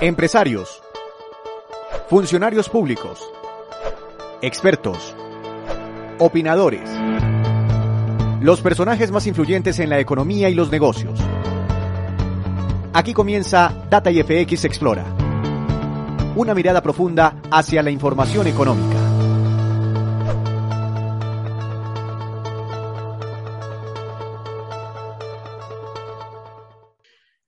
Empresarios. Funcionarios públicos. Expertos. Opinadores. Los personajes más influyentes en la economía y los negocios. Aquí comienza Data IFX Explora. Una mirada profunda hacia la información económica.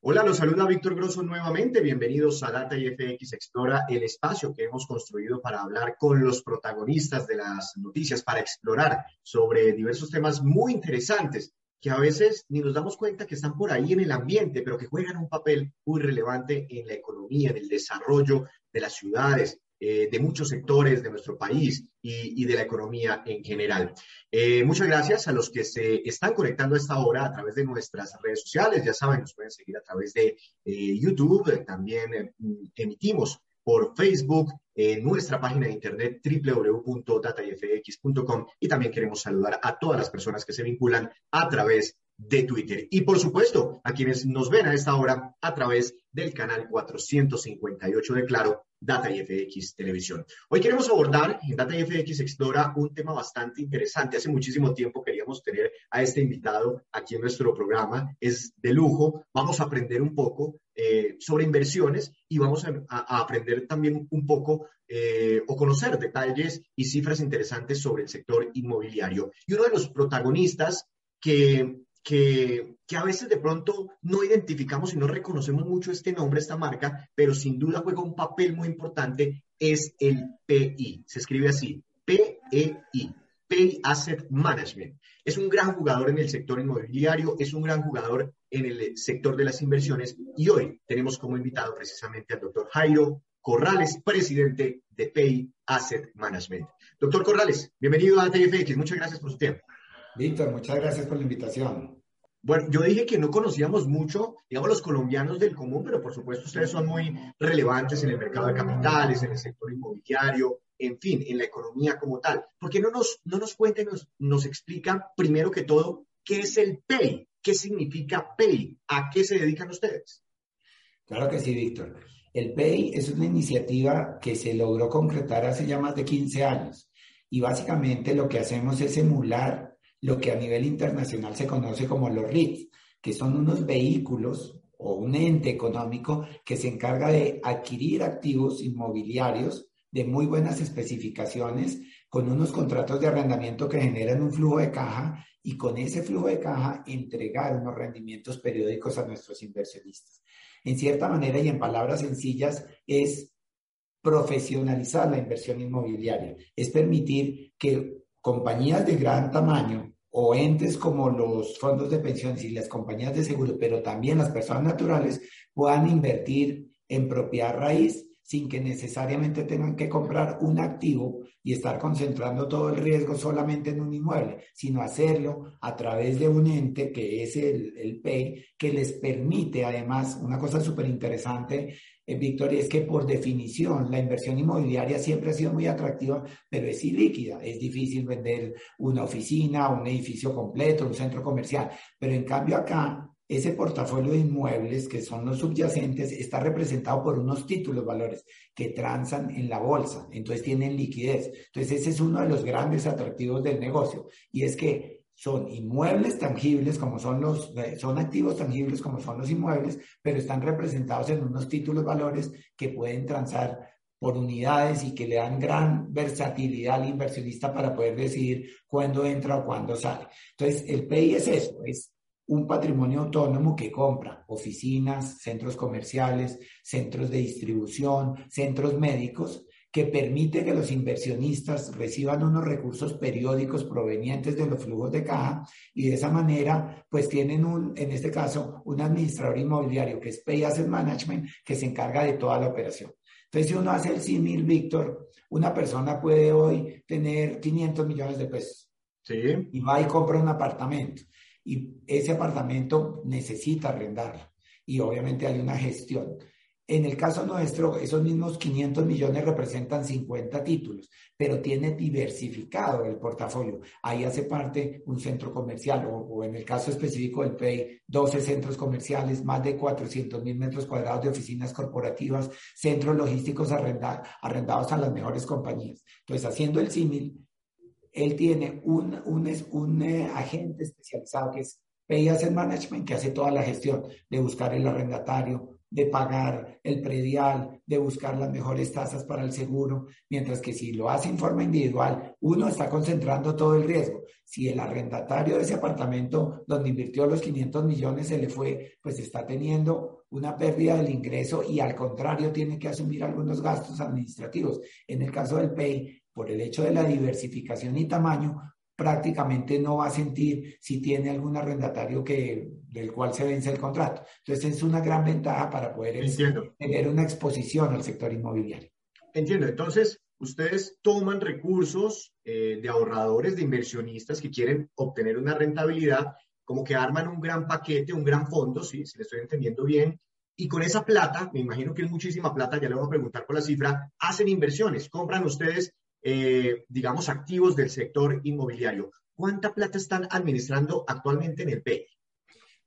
Hola, los saluda Víctor Grosso nuevamente. Bienvenidos a Data IFX Explora, el espacio que hemos construido para hablar con los protagonistas de las noticias, para explorar sobre diversos temas muy interesantes que a veces ni nos damos cuenta que están por ahí en el ambiente, pero que juegan un papel muy relevante en la economía, en el desarrollo de las ciudades, eh, de muchos sectores de nuestro país y, de la economía en general. Eh, muchas gracias a los que se están conectando a esta hora a través de nuestras redes sociales. Ya saben, nos pueden seguir a través de eh, YouTube. También emitimos por Facebook, en nuestra página de internet www.datafx.com y también queremos saludar a todas las personas que se vinculan a través de Twitter. Y por supuesto, a quienes nos ven a esta hora a través del canal 458 de Claro, Data IFX Televisión. Hoy queremos abordar en Data IFX Explora un tema bastante interesante. Hace muchísimo tiempo queríamos tener a este invitado aquí en nuestro programa. Es de lujo. Vamos a aprender un poco eh, sobre inversiones y vamos a, aprender también un poco eh, o conocer detalles y cifras interesantes sobre el sector inmobiliario. Y uno de los protagonistas que que, a veces de pronto no identificamos y no reconocemos mucho este nombre, esta marca, pero sin duda juega un papel muy importante, es el PI. Se escribe así, PEI, PEI Asset Management. Es un gran jugador en el sector inmobiliario, es un gran jugador en el sector de las inversiones y hoy tenemos como invitado precisamente al doctor Jairo Corrales, presidente de PEI Asset Management. Doctor Corrales, bienvenido a TFX, muchas gracias por su tiempo. Víctor, muchas gracias por la invitación. Bueno, yo dije que no conocíamos mucho, digamos, los colombianos del común, pero por supuesto ustedes son muy relevantes en el mercado de capitales, en el sector inmobiliario, en fin, en la economía como tal. ¿Por qué no nos, no nos cuenten, nos, nos explica primero que todo qué es el PEI? ¿Qué significa PEI? ¿A qué se dedican ustedes? Claro que sí, Víctor. El PEI es una iniciativa que se logró concretar hace ya más de 15 años y básicamente lo que hacemos es emular lo que a nivel internacional se conoce como los REITs, que son unos vehículos o un ente económico que se encarga de adquirir activos inmobiliarios de muy buenas especificaciones, con unos contratos de arrendamiento que generan un flujo de caja y con ese flujo de caja entregar unos rendimientos periódicos a nuestros inversionistas. En cierta manera y en palabras sencillas, es profesionalizar la inversión inmobiliaria, es permitir que compañías de gran tamaño o entes como los fondos de pensiones y las compañías de seguro, pero también las personas naturales puedan invertir en propiedad raíz sin que necesariamente tengan que comprar un activo y estar concentrando todo el riesgo solamente en un inmueble, sino hacerlo a través de un ente que es el, PEI, que les permite además, una cosa súper interesante, eh, Victoria, es que por definición la inversión inmobiliaria siempre ha sido muy atractiva, pero es ilíquida. Es difícil vender una oficina, un edificio completo, un centro comercial. Pero en cambio acá, ese portafolio de inmuebles que son los subyacentes está representado por unos títulos valores que transan en la bolsa, entonces tienen liquidez. Entonces ese es uno de los grandes atractivos del negocio y es que son inmuebles tangibles como son los, eh, son activos tangibles como son los inmuebles, pero están representados en unos títulos valores que pueden transar por unidades y que le dan gran versatilidad al inversionista para poder decidir cuándo entra o cuándo sale. Entonces, el PI es eso, es un patrimonio autónomo que compra oficinas, centros comerciales, centros de distribución, centros médicos que permite que los inversionistas reciban unos recursos periódicos provenientes de los flujos de caja y de esa manera pues tienen un, en este caso, un administrador inmobiliario que es Pay Asset Management que se encarga de toda la operación. Entonces, si uno hace el símil, Víctor, una persona puede hoy tener 500 millones de pesos Sí. y va y compra un apartamento y ese apartamento necesita arrendarlo y obviamente hay una gestión. En el caso nuestro, esos mismos 500 millones representan 50 títulos, pero tiene diversificado el portafolio. Ahí hace parte un centro comercial o, en el caso específico del PEI, 12 centros comerciales, más de 400 mil metros cuadrados de oficinas corporativas, centros logísticos arrendados a las mejores compañías. Entonces, haciendo el símil, él tiene un, un, un eh, agente especializado que es Asset Management, que hace toda la gestión de buscar el arrendatario, de pagar el predial, de buscar las mejores tasas para el seguro, mientras que si lo hace en forma individual, uno está concentrando todo el riesgo. Si el arrendatario de ese apartamento donde invirtió los 500 millones se le fue, pues está teniendo una pérdida del ingreso y al contrario tiene que asumir algunos gastos administrativos. En el caso del PEI, por el hecho de la diversificación y tamaño, prácticamente no va a sentir si tiene algún arrendatario que, del cual se vence el contrato. Entonces es una gran ventaja para poder tener una exposición al sector inmobiliario. Entiendo. Entonces, ustedes toman recursos eh, de ahorradores, de inversionistas que quieren obtener una rentabilidad, como que arman un gran paquete, un gran fondo, ¿sí? si le estoy entendiendo bien, y con esa plata, me imagino que es muchísima plata, ya le voy a preguntar por la cifra, hacen inversiones, compran ustedes eh, digamos, activos del sector inmobiliario. ¿Cuánta plata están administrando actualmente en el PEI?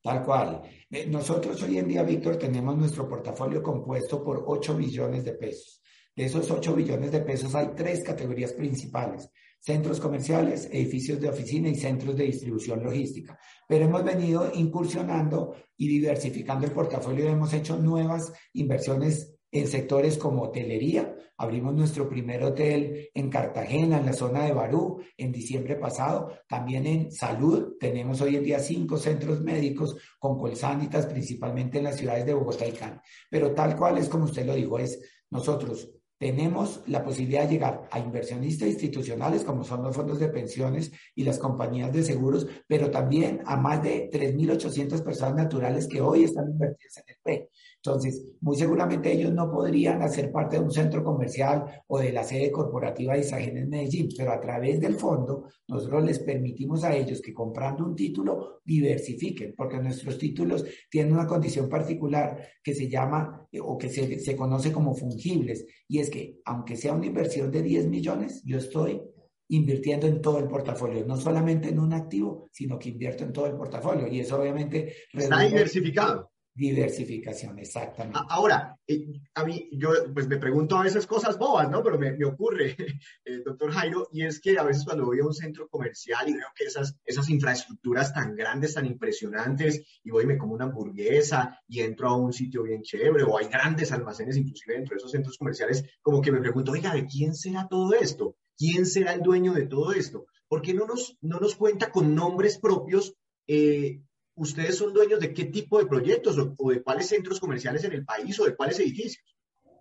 Tal cual. Eh, nosotros hoy en día, Víctor, tenemos nuestro portafolio compuesto por 8 billones de pesos. De esos 8 billones de pesos hay tres categorías principales. Centros comerciales, edificios de oficina y centros de distribución logística. Pero hemos venido incursionando y diversificando el portafolio y hemos hecho nuevas inversiones en sectores como hotelería. Abrimos nuestro primer hotel en Cartagena, en la zona de Barú, en diciembre pasado. También en salud. Tenemos hoy en día cinco centros médicos con colsánitas, principalmente en las ciudades de Bogotá y Cali. Pero tal cual es como usted lo dijo, es nosotros tenemos la posibilidad de llegar a inversionistas institucionales como son los fondos de pensiones y las compañías de seguros, pero también a más de 3.800 personas naturales que hoy están invertidas en el PE. Entonces, muy seguramente ellos no podrían hacer parte de un centro comercial o de la sede corporativa de Isagen en Medellín, pero a través del fondo nosotros les permitimos a ellos que comprando un título diversifiquen, porque nuestros títulos tienen una condición particular que se llama eh, o que se, se conoce como fungibles, y es que aunque sea una inversión de 10 millones, yo estoy invirtiendo en todo el portafolio, no solamente en un activo, sino que invierto en todo el portafolio. Y eso obviamente... Está diversificado. Diversificación, exactamente. Ahora, eh, a mí, yo pues me pregunto a veces cosas bobas, ¿no? Pero me, me ocurre, eh, doctor Jairo, y es que a veces cuando voy a un centro comercial y veo que esas, esas infraestructuras tan grandes, tan impresionantes, y voy y me como una hamburguesa y entro a un sitio bien chévere, o hay grandes almacenes inclusive dentro de esos centros comerciales, como que me pregunto, oiga, ¿de quién será todo esto? ¿Quién será el dueño de todo esto? ¿Por qué no nos, no nos cuenta con nombres propios? Eh, ¿ustedes son dueños de qué tipo de proyectos o, de cuáles centros comerciales en el país o de cuáles edificios?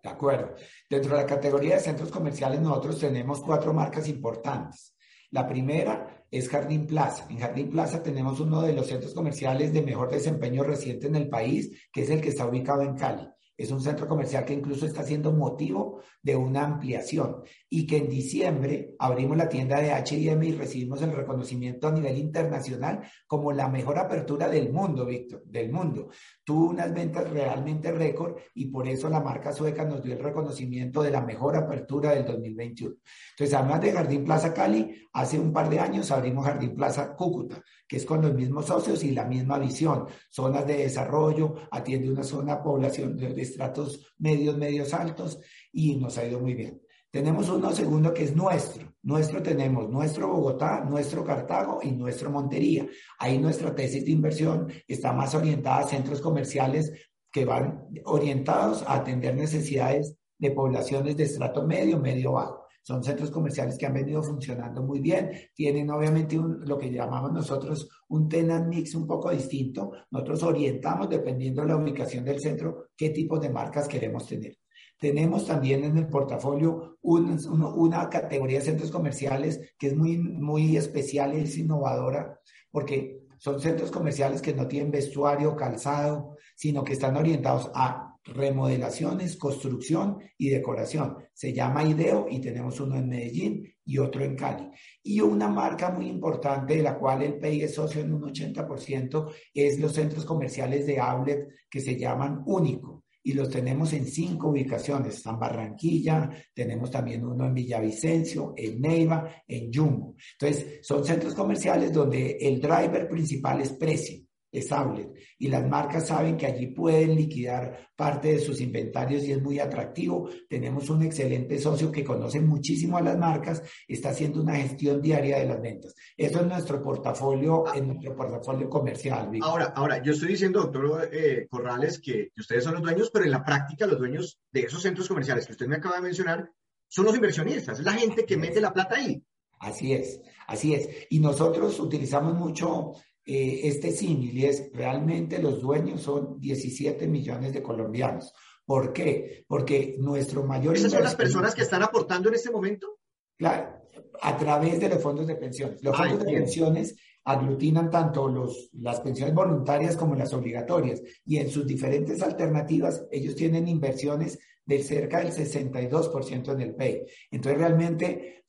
De acuerdo. Dentro de la categoría de centros comerciales nosotros tenemos cuatro marcas importantes. La primera es Jardín Plaza. En Jardín Plaza tenemos uno de los centros comerciales de mejor desempeño reciente en el país, que es el que está ubicado en Cali. Es un centro comercial que incluso está siendo motivo de una ampliación y que en diciembre abrimos la tienda de H&M y recibimos el reconocimiento a nivel internacional como la mejor apertura del mundo, Víctor, del mundo. Tuvo unas ventas realmente récord y por eso la marca sueca nos dio el reconocimiento de la mejor apertura del 2021. Entonces, además de Jardín Plaza Cali, hace un par de años abrimos Jardín Plaza Cúcuta, que es con los mismos socios y la misma visión, zonas de desarrollo, atiende una zona población de estratos medios, medios altos y nos ha ido muy bien. Tenemos uno segundo que es nuestro. Nuestro tenemos nuestro Bogotá, nuestro Cartago y nuestro Montería. Ahí nuestra tesis de inversión está más orientada a centros comerciales que van orientados a atender necesidades de poblaciones de estrato medio, medio bajo. Son centros comerciales que han venido funcionando muy bien. Tienen obviamente lo que llamamos nosotros un tenant mix un poco distinto. Nosotros orientamos, dependiendo de la ubicación del centro, qué tipo de marcas queremos tener. Tenemos también en el portafolio una categoría de centros comerciales que es muy, muy especial y es innovadora porque son centros comerciales que no tienen vestuario, calzado, sino que están orientados a remodelaciones, construcción y decoración. Se llama IDEO y tenemos uno en Medellín y otro en Cali. Y una marca muy importante de la cual el PEI es socio en un 80% es los centros comerciales de outlet que se llaman Único y los tenemos en cinco ubicaciones. Están Barranquilla, tenemos también uno en Villavicencio, en Neiva, en Jumbo. Entonces, son centros comerciales donde el driver principal es precio es outlet y las marcas saben que allí pueden liquidar parte de sus inventarios y es muy atractivo. Tenemos un excelente socio que conoce muchísimo a las marcas, está haciendo una gestión diaria de las ventas. Eso es nuestro portafolio, en nuestro portafolio comercial. Ahora, ahora, yo estoy diciendo, doctor eh, Corrales, que, que ustedes son los dueños, pero en la práctica los dueños de esos centros comerciales que usted me acaba de mencionar son los inversionistas, es la gente que mete la plata ahí. Así es, así es. Y nosotros utilizamos mucho eh, este símil y es realmente los dueños son 17 millones de colombianos. ¿Por qué? Porque nuestro mayor... ¿Esas son las personas que están aportando en este momento? Claro, a través de los fondos de pensiones. Los fondos de pensiones aglutinan tanto los, las pensiones voluntarias como las obligatorias y en sus diferentes alternativas ellos tienen inversiones de cerca del 62% en el PEI. Entonces, realmente,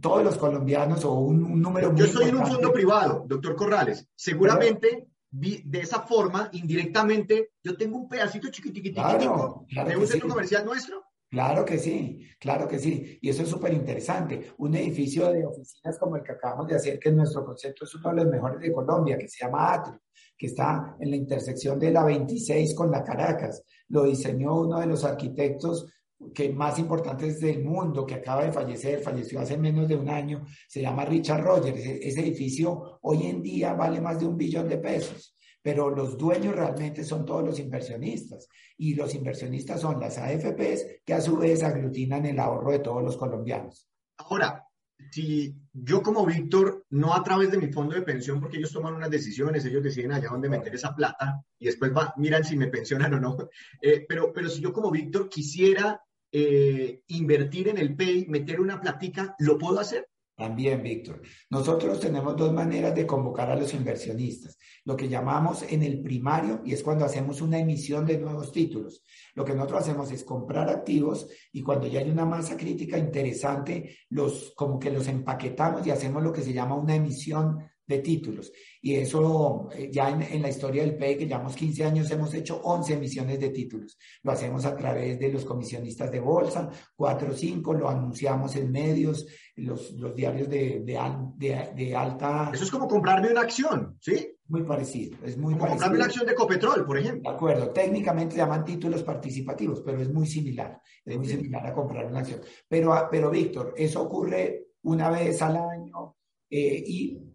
todos los colombianos o un, número muy Yo estoy en un fondo privado, doctor Corrales. Seguramente, de esa forma, indirectamente, yo tengo un pedacito chiquitiquitico de un centro comercial nuestro. Claro que sí, claro que sí. Y eso es súper interesante. Un edificio de oficinas como el que acabamos de hacer, que nuestro concepto es uno de los mejores de Colombia, que se llama Atrio, que está en la intersección de la 26 con la Caracas. Lo diseñó uno de los arquitectos que más importantes del mundo, que acaba de fallecer, falleció hace menos de un año, se llama Richard Rogers. E-, ese edificio hoy en día vale más de un billón de pesos, pero los dueños realmente son todos los inversionistas y los inversionistas son las AFPs que a su vez aglutinan el ahorro de todos los colombianos. Ahora, si yo como Víctor, no a través de mi fondo de pensión, porque ellos toman unas decisiones, ellos deciden allá dónde meter esa plata y después va, miran si me pensionan o no, eh, pero, pero si yo como Víctor quisiera eh, invertir en el PEI, meter una platica, ¿lo puedo hacer? También, Víctor. Nosotros tenemos dos maneras de convocar a los inversionistas. Lo que llamamos en el primario, y es cuando hacemos una emisión de nuevos títulos. Lo que nosotros hacemos es comprar activos y cuando ya hay una masa crítica interesante, los, como que los empaquetamos y hacemos lo que se llama una emisión de títulos. Y eso eh, ya en, la historia del PEI, que llevamos 15 años, hemos hecho 11 emisiones de títulos. Lo hacemos a través de los comisionistas de bolsa, 4 o 5, lo anunciamos en medios, los, los diarios de, de, de, alta... Eso es como comprarme una acción, ¿sí? Muy parecido, es muy como comprarme una acción de Copetrol, por ejemplo. De acuerdo, técnicamente llaman títulos participativos, pero es muy similar, es muy similar a comprar una acción. Pero, pero Víctor, eso ocurre una vez al año eh, y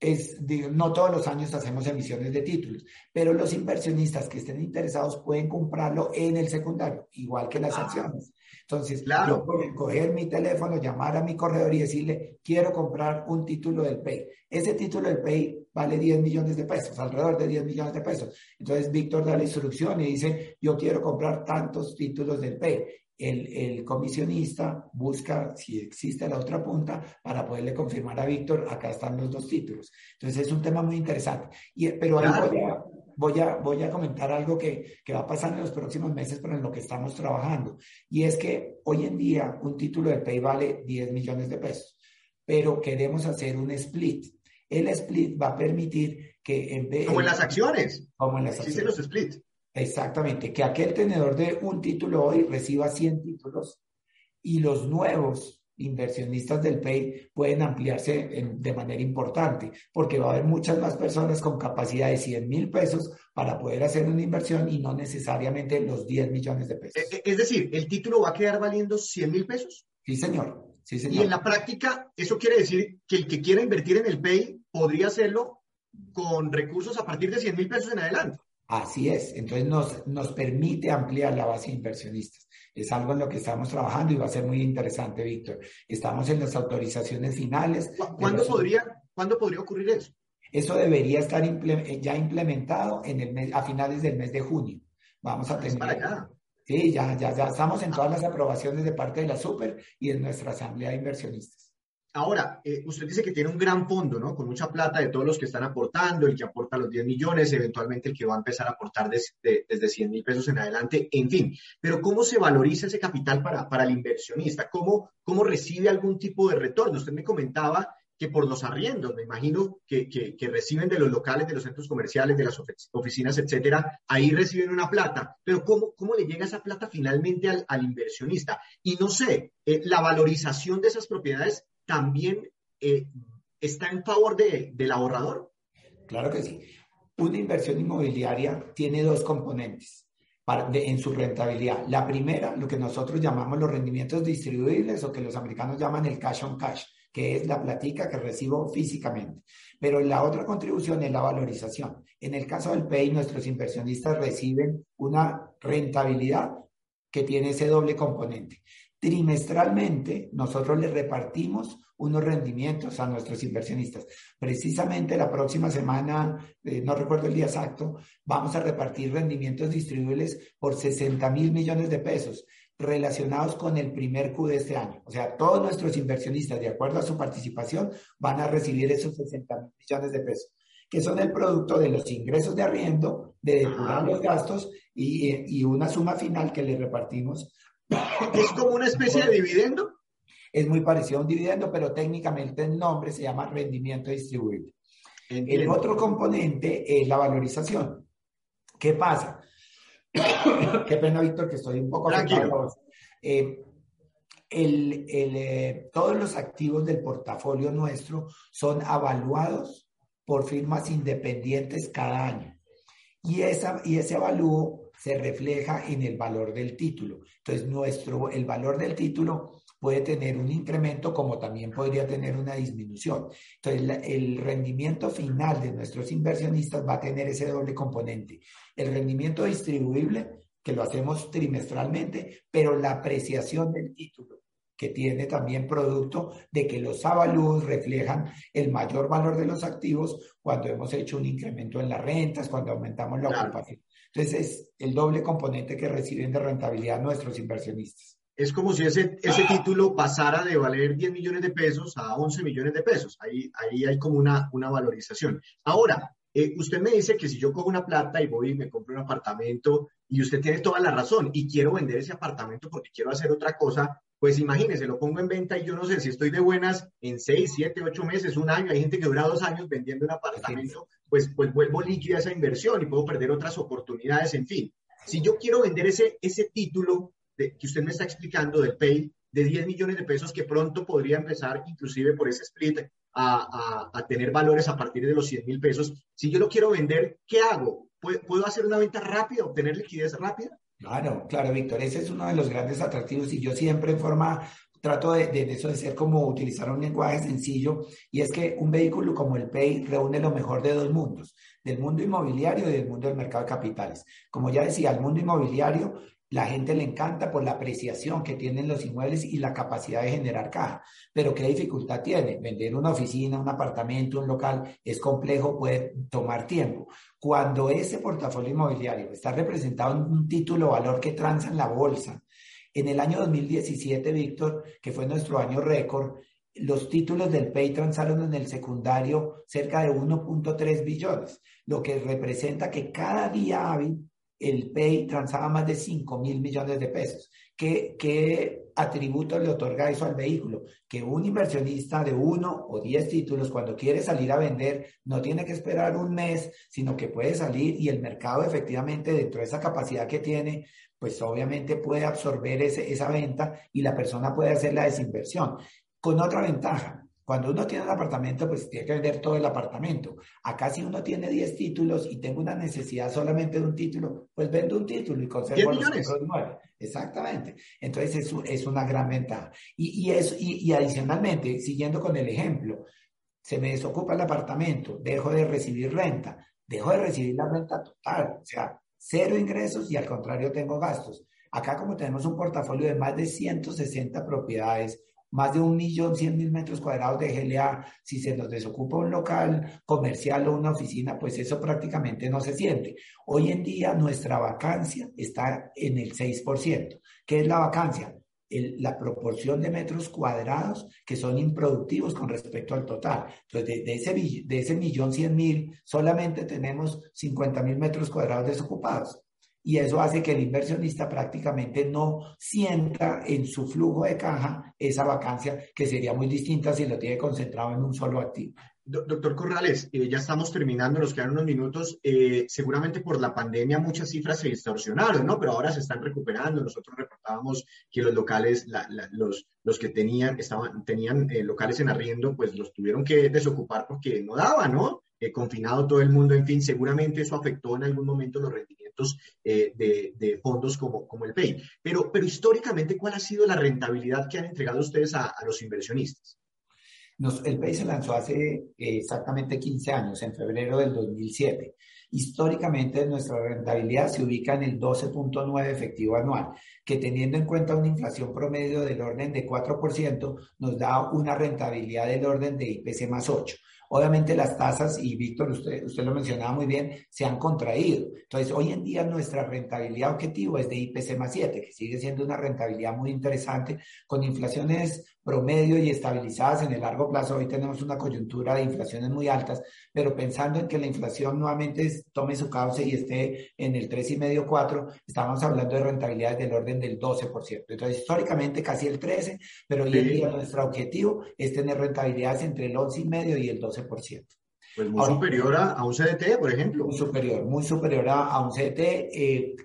es, no todos los años hacemos emisiones de títulos, pero los inversionistas que estén interesados pueden comprarlo en el secundario, igual que las ah. acciones. Entonces, yo puedo coger mi teléfono, llamar a mi corredor y decirle, quiero comprar un título del PEI. Ese título del PEI vale 10 millones de pesos, alrededor de 10 millones de pesos. Entonces, Víctor da la instrucción y dice, yo quiero comprar tantos títulos del PEI el, comisionista busca si existe la otra punta para poderle confirmar a Víctor, acá están los dos títulos. Entonces es un tema muy interesante. Y, pero ahí voy a, voy, a, voy a comentar algo que, que va a pasar en los próximos meses, pero en lo que estamos trabajando. Y es que hoy en día un título de Pay vale 10 millones de pesos, pero queremos hacer un split. El split va a permitir que en vez... Como en las acciones. Como en las acciones. los split. Exactamente, que aquel tenedor de un título hoy reciba 100 títulos y los nuevos inversionistas del PEI pueden ampliarse de manera importante, porque va a haber muchas más personas con capacidad de 100 mil pesos para poder hacer una inversión y no necesariamente los 10 millones de pesos. E, e, es decir, ¿el título va a quedar valiendo 100 mil pesos? Sí, señor. Sí, señor. Y en la práctica, eso quiere decir que el que quiera invertir en el PEI podría hacerlo con recursos a partir de 100 mil pesos en adelante. Así es, entonces nos, nos permite ampliar la base de inversionistas. Es algo en lo que estamos trabajando y va a ser muy interesante, Víctor. Estamos en las autorizaciones finales. ¿Cuándo, podría, ¿cuándo podría ocurrir eso? Eso debería estar ya implementado en el a finales del mes de junio. Vamos a tener... Sí, ya, ya, ya estamos en todas las aprobaciones de parte de la Super y en nuestra asamblea de inversionistas. Ahora, eh, usted dice que tiene un gran fondo, ¿no? Con mucha plata de todos los que están aportando, el que aporta los 10 millones, eventualmente el que va a empezar a aportar desde, desde 100 mil pesos en adelante, en fin. Pero ¿cómo se valoriza ese capital para, para el inversionista? ¿Cómo, ¿Cómo recibe algún tipo de retorno? Usted me comentaba que por los arriendos, me imagino que, que, reciben de los locales, de los centros comerciales, de las oficinas, etcétera, ahí reciben una plata. Pero ¿cómo, cómo le llega esa plata finalmente al, al inversionista? Y no sé, eh, la valorización de esas propiedades también eh, está en favor de, del ahorrador? Claro que sí. Una inversión inmobiliaria tiene dos componentes en su rentabilidad. La primera, lo que nosotros llamamos los rendimientos distribuibles o que los americanos llaman el cash on cash, que es la platica que recibo físicamente. Pero la otra contribución es la valorización. En el caso del PEI, nuestros inversionistas reciben una rentabilidad que tiene ese doble componente. Trimestralmente, nosotros le repartimos unos rendimientos a nuestros inversionistas. Precisamente la próxima semana, eh, no recuerdo el día exacto, vamos a repartir rendimientos distribuibles por 60 mil millones de pesos relacionados con el primer Q de este año. O sea, todos nuestros inversionistas, de acuerdo a su participación, van a recibir esos 60 mil millones de pesos, que son el producto de los ingresos de arriendo, de depurar los gastos y, y una suma final que le repartimos ¿Es como una especie de dividendo? Es muy parecido a un dividendo, pero técnicamente el nombre se llama rendimiento distribuible. El otro componente es la valorización. ¿Qué pasa? Qué pena, Víctor, que estoy un poco Tranquilo. Eh, el, eh, todos los activos del portafolio nuestro son avaluados por firmas independientes cada año. Y, esa, y ese avalúo se refleja en el valor del título. Entonces, nuestro, el valor del título puede tener un incremento como también podría tener una disminución. Entonces, el rendimiento final de nuestros inversionistas va a tener ese doble componente. El rendimiento distribuible, que lo hacemos trimestralmente, pero la apreciación del título que tiene también producto de que los avalúos reflejan el mayor valor de los activos cuando hemos hecho un incremento en las rentas, cuando aumentamos la ocupación. Entonces es el doble componente que reciben de rentabilidad nuestros inversionistas. Es como si ese, ese título pasara de valer 10 millones de pesos a 11 millones de pesos. Ahí, ahí hay como una, una valorización. Ahora, eh, usted me dice que si yo cojo una plata y voy y me compro un apartamento y usted tiene toda la razón y quiero vender ese apartamento porque quiero hacer otra cosa, pues imagínese, lo pongo en venta y yo no sé si estoy de buenas en 6, 7, 8 meses, un año, hay gente que dura dos años vendiendo un apartamento, pues, pues vuelvo líquida esa inversión y puedo perder otras oportunidades, en fin. Si yo quiero vender ese, ese título que usted me está explicando del PAY de 10 millones de pesos que pronto podría empezar inclusive por ese split a, a, tener valores a partir de los 100 mil pesos, si yo lo quiero vender, ¿qué hago? ¿Puedo hacer una venta rápida, obtener liquidez rápida? Claro, claro, Víctor, ese es uno de los grandes atractivos y yo siempre en forma trato de, eso de ser como utilizar un lenguaje sencillo y es que un vehículo como el PAY reúne lo mejor de dos mundos, del mundo inmobiliario y del mundo del mercado de capitales. Como ya decía, el mundo inmobiliario la gente le encanta por la apreciación que tienen los inmuebles y la capacidad de generar caja. Pero ¿qué dificultad tiene? Vender una oficina, un apartamento, un local es complejo, puede tomar tiempo. Cuando ese portafolio inmobiliario está representado en un título valor que transa en la bolsa, en el año 2017, Víctor, que fue nuestro año récord, los títulos del PEI transaron en el secundario cerca de 1.3 billones, lo que representa que cada día hábil el PEI transaba más de 5 mil millones de pesos. ¿Qué, ¿Qué atributo le otorga eso al vehículo? Que un inversionista de uno o diez títulos, cuando quiere salir a vender, no tiene que esperar un mes, sino que puede salir y el mercado efectivamente, dentro de esa capacidad que tiene, pues obviamente puede absorber ese, esa venta y la persona puede hacer la desinversión. Con otra ventaja, cuando uno tiene un apartamento, pues tiene que vender todo el apartamento. Acá si uno tiene 10 títulos y tengo una necesidad solamente de un título, pues vendo un título y conservo los otros 9. Exactamente. Entonces es, es una gran ventaja. Y, y, y, y adicionalmente, siguiendo con el ejemplo, se me desocupa el apartamento, dejo de recibir renta, dejo de recibir la renta total, o sea, cero ingresos y al contrario tengo gastos. Acá como tenemos un portafolio de más de 160 propiedades, más de un millón cien mil metros cuadrados de GLA, si se nos desocupa un local comercial o una oficina, pues eso prácticamente no se siente. Hoy en día nuestra vacancia está en el 6%. ¿Qué es la vacancia? la proporción de metros cuadrados que son improductivos con respecto al total. Entonces, de, ese, de ese millón cien mil, solamente tenemos 50 mil metros cuadrados desocupados y eso hace que el inversionista prácticamente no sienta en su flujo de caja esa vacancia que sería muy distinta si lo tiene concentrado en un solo activo. Doctor Corrales, eh, ya estamos terminando, nos quedan unos minutos. Eh, seguramente por la pandemia muchas cifras se distorsionaron, ¿no? Pero ahora se están recuperando. Nosotros reportábamos que los locales, los, los que tenían, estaban, tenían eh, locales en arriendo, pues los tuvieron que desocupar porque no daba, ¿no? confinado todo el mundo, en fin, seguramente eso afectó en algún momento los rendimientos eh, de, fondos como, el PEI. Pero, pero históricamente, ¿cuál ha sido la rentabilidad que han entregado ustedes a, los inversionistas? el PEI se lanzó hace eh, exactamente 15 años, en febrero del 2007. Históricamente nuestra rentabilidad se ubica en el 12.9 efectivo anual, que teniendo en cuenta una inflación promedio del orden de 4%, nos da una rentabilidad del orden de IPC más 8. Obviamente las tasas, y Víctor, usted, usted lo mencionaba muy bien, se han contraído. Entonces, hoy en día nuestra rentabilidad objetivo es de IPC más 7, que sigue siendo una rentabilidad muy interesante, con inflaciones promedio y estabilizadas en el largo plazo. Hoy tenemos una coyuntura de inflaciones muy altas, pero pensando en que la inflación nuevamente tome su cauce y esté en el 3,5-4, estamos hablando de rentabilidades del orden del 12%. Entonces, históricamente casi el 13%, pero hoy en día nuestro objetivo es tener rentabilidades entre el 11,5% y el 12%. Pues muy superior a, un CDT, por ejemplo. Muy superior, muy superior a, un CDT. Eh,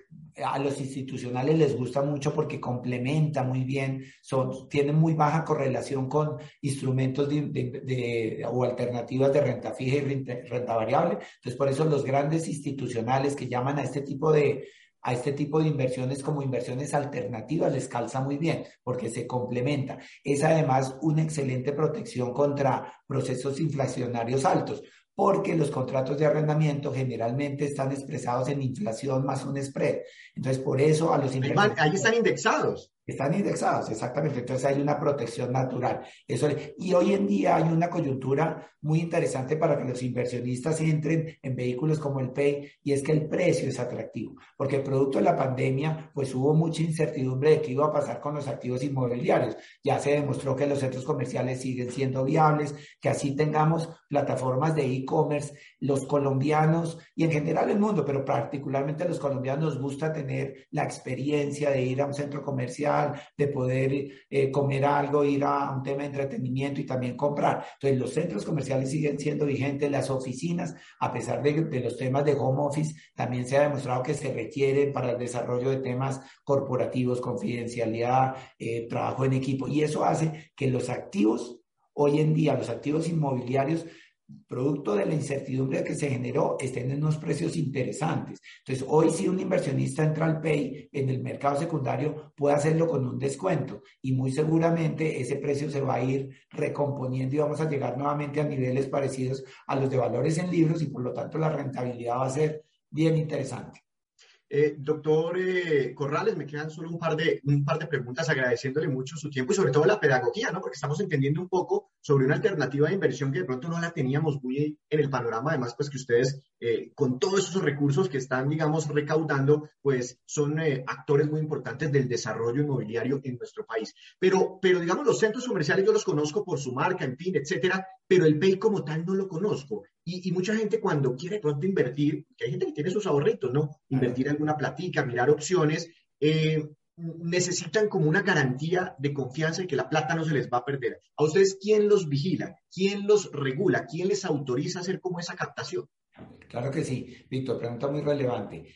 a los institucionales les gusta mucho porque complementa muy bien, son, tienen muy baja correlación con instrumentos de, o alternativas de renta fija y renta, variable. Entonces, por eso los grandes institucionales que llaman a este tipo de a este tipo de inversiones como inversiones alternativas les calza muy bien porque se complementa. Es además una excelente protección contra procesos inflacionarios altos porque los contratos de arrendamiento generalmente están expresados en inflación más un spread. Entonces, por eso a los Ahí están indexados. Están indexados, exactamente. Entonces hay una protección natural. Eso, y hoy en día hay una coyuntura muy interesante para que los inversionistas entren en vehículos como el PEI y es que el precio es atractivo. Porque producto de la pandemia, pues hubo mucha incertidumbre de qué iba a pasar con los activos inmobiliarios. Ya se demostró que los centros comerciales siguen siendo viables, que así tengamos plataformas de e-commerce. Los colombianos y en general el mundo, pero particularmente los colombianos nos gusta tener la experiencia de ir a un centro comercial de poder eh, comer algo, ir a un tema de entretenimiento y también comprar. Entonces, los centros comerciales siguen siendo vigentes, las oficinas, a pesar de, los temas de home office, también se ha demostrado que se requieren para el desarrollo de temas corporativos, confidencialidad, eh, trabajo en equipo. Y eso hace que los activos, hoy en día, los activos inmobiliarios, producto de la incertidumbre que se generó, estén en unos precios interesantes. Entonces, hoy si un inversionista entra al PEI en el mercado secundario, puede hacerlo con un descuento y muy seguramente ese precio se va a ir recomponiendo y vamos a llegar nuevamente a niveles parecidos a los de valores en libros y por lo tanto la rentabilidad va a ser bien interesante. Eh, doctor eh, Corrales, me quedan solo un par, de, un par de preguntas agradeciéndole mucho su tiempo y sobre todo la pedagogía, ¿no? Porque estamos entendiendo un poco sobre una alternativa de inversión que de pronto no la teníamos muy en el panorama, además pues que ustedes eh, con todos esos recursos que están, digamos, recaudando, pues son actores muy importantes del desarrollo inmobiliario en nuestro país. Pero, pero digamos, los centros comerciales yo los conozco por su marca, en fin, etcétera, pero el PEI como tal no lo conozco. Y, mucha gente cuando quiere pronto invertir, que hay gente que tiene sus ahorritos, ¿no? Invertir alguna platica, mirar opciones, eh, necesitan como una garantía de confianza y que la plata no se les va a perder. ¿A ustedes quién los vigila? ¿Quién los regula? ¿Quién les autoriza a hacer como esa captación? Claro que sí, Víctor, pregunta muy relevante.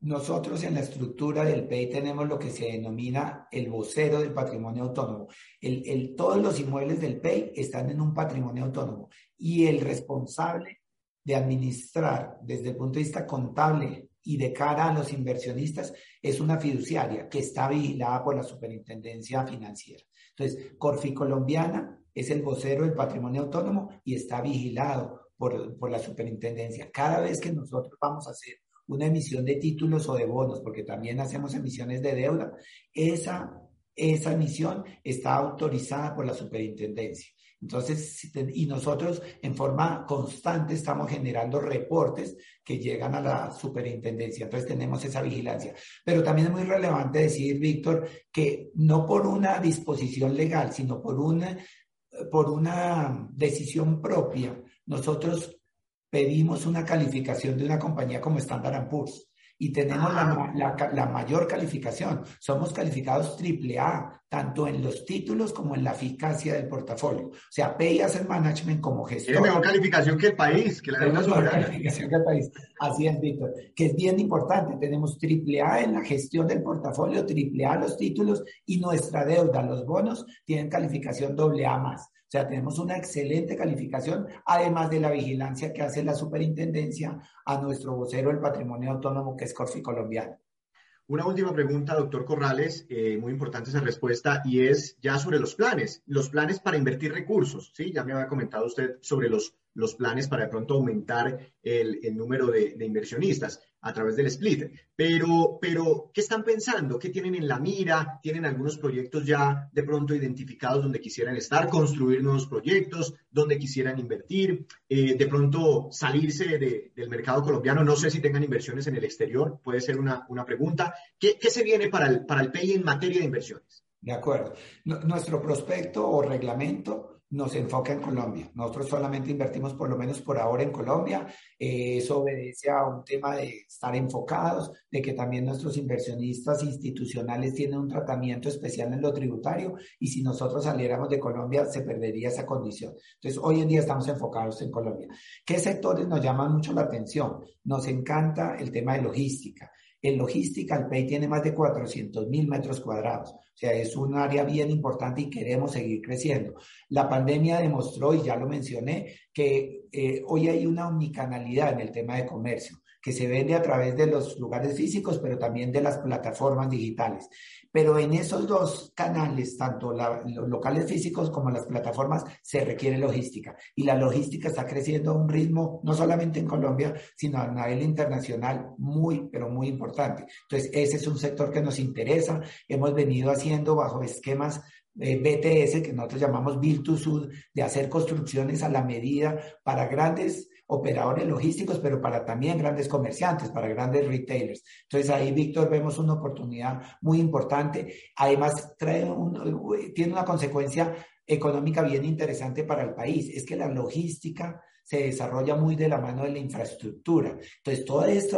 Nosotros en la estructura del PEI tenemos lo que se denomina el vocero del patrimonio autónomo. El, todos los inmuebles del PEI están en un patrimonio autónomo y el responsable de administrar desde el punto de vista contable y de cara a los inversionistas es una fiduciaria que está vigilada por la Superintendencia Financiera. Entonces, Corfi Colombiana es el vocero del patrimonio autónomo y está vigilado por, por la Superintendencia. Cada vez que nosotros vamos a hacer una emisión de títulos o de bonos, porque también hacemos emisiones de deuda, esa esa emisión está autorizada por la superintendencia. Entonces, y nosotros en forma constante estamos generando reportes que llegan a la superintendencia. Entonces tenemos esa vigilancia. Pero también es muy relevante decir, Víctor, que no por una disposición legal, sino por una, por una decisión propia, nosotros pedimos una calificación de una compañía como Standard Poor's y tenemos la, la, mayor calificación. Somos calificados triple A, tanto en los títulos como en la eficacia del portafolio. O sea, Pay Asset Management como gestor. Tiene mejor calificación que el país, que la Tenemos mejor calificación que el país. Así es, Víctor. Que es bien importante. Tenemos triple A en la gestión del portafolio, triple A los títulos y nuestra deuda, los bonos, tienen calificación doble A más. O sea, tenemos una excelente calificación, además de la vigilancia que hace la superintendencia a nuestro vocero del patrimonio autónomo, que es Corfi Colombiano. Una última pregunta, doctor Corrales, eh, muy importante esa respuesta, y es ya sobre los planes, los planes para invertir recursos, ¿sí? Ya me había comentado usted sobre los, los planes para de pronto aumentar el, el número de, de, inversionistas a través del split. Pero, pero, ¿qué están pensando? ¿Qué tienen en la mira? ¿Tienen algunos proyectos ya de pronto identificados donde quisieran estar, construir nuevos proyectos, donde quisieran invertir, eh, de pronto salirse de, del mercado colombiano? No sé si tengan inversiones en el exterior, puede ser una, una pregunta. ¿Qué, ¿Qué, se viene para el, para el PEI en materia de inversiones? De acuerdo. nuestro prospecto o reglamento nos enfoca en Colombia. Nosotros solamente invertimos por lo menos por ahora en Colombia. Eh, eso obedece a un tema de estar enfocados, de que también nuestros inversionistas institucionales tienen un tratamiento especial en lo tributario y si nosotros saliéramos de Colombia se perdería esa condición. Entonces, hoy en día estamos enfocados en Colombia. ¿Qué sectores nos llaman mucho la atención? Nos encanta el tema de logística. En logística, el PEI tiene más de 400 mil metros cuadrados. Sea, es un área bien importante y queremos seguir creciendo. La pandemia demostró, y ya lo mencioné, que eh, hoy hay una omnicanalidad en el tema de comercio que se vende a través de los lugares físicos, pero también de las plataformas digitales. Pero en esos dos canales, tanto los locales físicos como las plataformas, se requiere logística. Y la logística está creciendo a un ritmo, no solamente en Colombia, sino a nivel internacional, muy, pero muy importante. Entonces, ese es un sector que nos interesa. Hemos venido haciendo bajo esquemas eh, BTS, que nosotros llamamos Build to Sud, de hacer construcciones a la medida para grandes operadores logísticos, pero para también grandes comerciantes, para grandes retailers. Entonces ahí, Víctor, vemos una oportunidad muy importante. Además, trae tiene una consecuencia económica bien interesante para el país. Es que la logística se desarrolla muy de la mano de la infraestructura. Entonces, todo este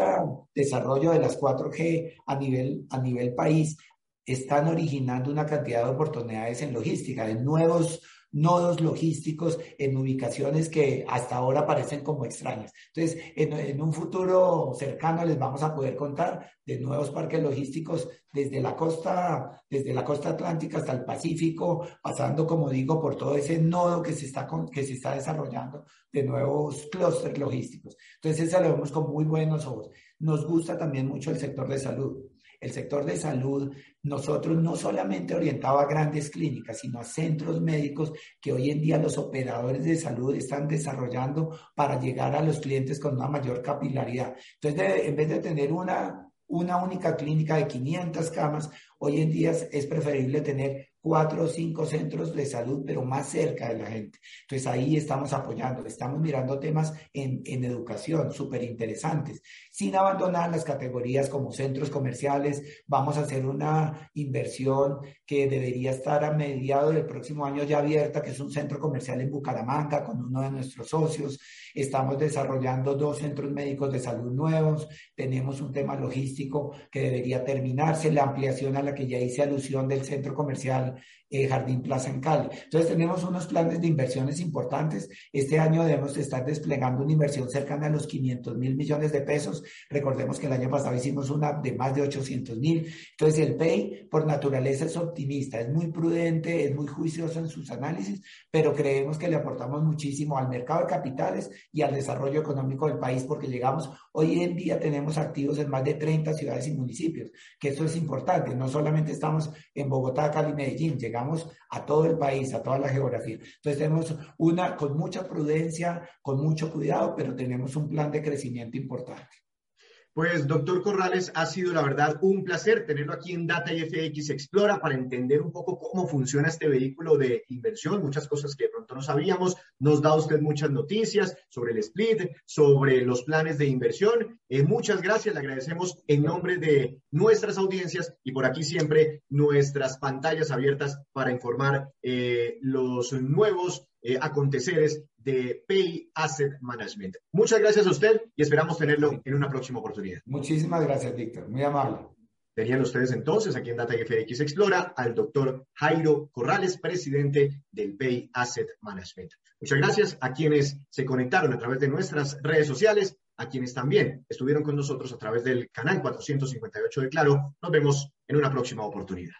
desarrollo de las 4G a nivel, a nivel país están originando una cantidad de oportunidades en logística, de nuevos nodos logísticos en ubicaciones que hasta ahora parecen como extrañas. Entonces, en, un futuro cercano les vamos a poder contar de nuevos parques logísticos desde la costa, desde la costa atlántica hasta el Pacífico, pasando, como digo, por todo ese nodo que se está, que se está desarrollando de nuevos clústeres logísticos. Entonces, eso lo vemos con muy buenos ojos. Nos gusta también mucho el sector de salud el sector de salud, nosotros no solamente orientado a grandes clínicas, sino a centros médicos que hoy en día los operadores de salud están desarrollando para llegar a los clientes con una mayor capilaridad. Entonces, en vez de tener una, una única clínica de 500 camas, hoy en día es preferible tener cuatro o cinco centros de salud, pero más cerca de la gente. Entonces ahí estamos apoyando, estamos mirando temas en, en educación súper interesantes, sin abandonar las categorías como centros comerciales. Vamos a hacer una inversión que debería estar a mediados del próximo año ya abierta, que es un centro comercial en Bucaramanga con uno de nuestros socios. Estamos desarrollando dos centros médicos de salud nuevos. Tenemos un tema logístico que debería terminarse, la ampliación a la que ya hice alusión del centro comercial eh, Jardín Plaza en Cali. Entonces tenemos unos planes de inversiones importantes. Este año debemos estar desplegando una inversión cercana a los 500 mil millones de pesos. Recordemos que el año pasado hicimos una de más de 800 mil. Entonces el PEI por naturaleza es optimista, es muy prudente, es muy juicioso en sus análisis, pero creemos que le aportamos muchísimo al mercado de capitales y al desarrollo económico del país porque llegamos, hoy en día tenemos activos en más de 30 ciudades y municipios, que eso es importante. No solamente estamos en Bogotá, Cali, Medellín, llegamos a todo el país, a toda la geografía. Entonces tenemos una con mucha prudencia, con mucho cuidado, pero tenemos un plan de crecimiento importante. Pues, doctor Corrales, ha sido la verdad un placer tenerlo aquí en Data FX Explora para entender un poco cómo funciona este vehículo de inversión, muchas cosas que pronto no sabíamos. Nos da usted muchas noticias sobre el split, sobre los planes de inversión. Eh, muchas gracias, le agradecemos en nombre de nuestras audiencias y por aquí siempre nuestras pantallas abiertas para informar eh, los nuevos eh, aconteceres de Pay Asset Management. Muchas gracias a usted y esperamos tenerlo en una próxima oportunidad. Muchísimas gracias, Víctor. Muy amable. Tenían ustedes entonces aquí en Data FX Explora al doctor Jairo Corrales, presidente del Pay Asset Management. Muchas gracias a quienes se conectaron a través de nuestras redes sociales, a quienes también estuvieron con nosotros a través del canal 458 de Claro. Nos vemos en una próxima oportunidad.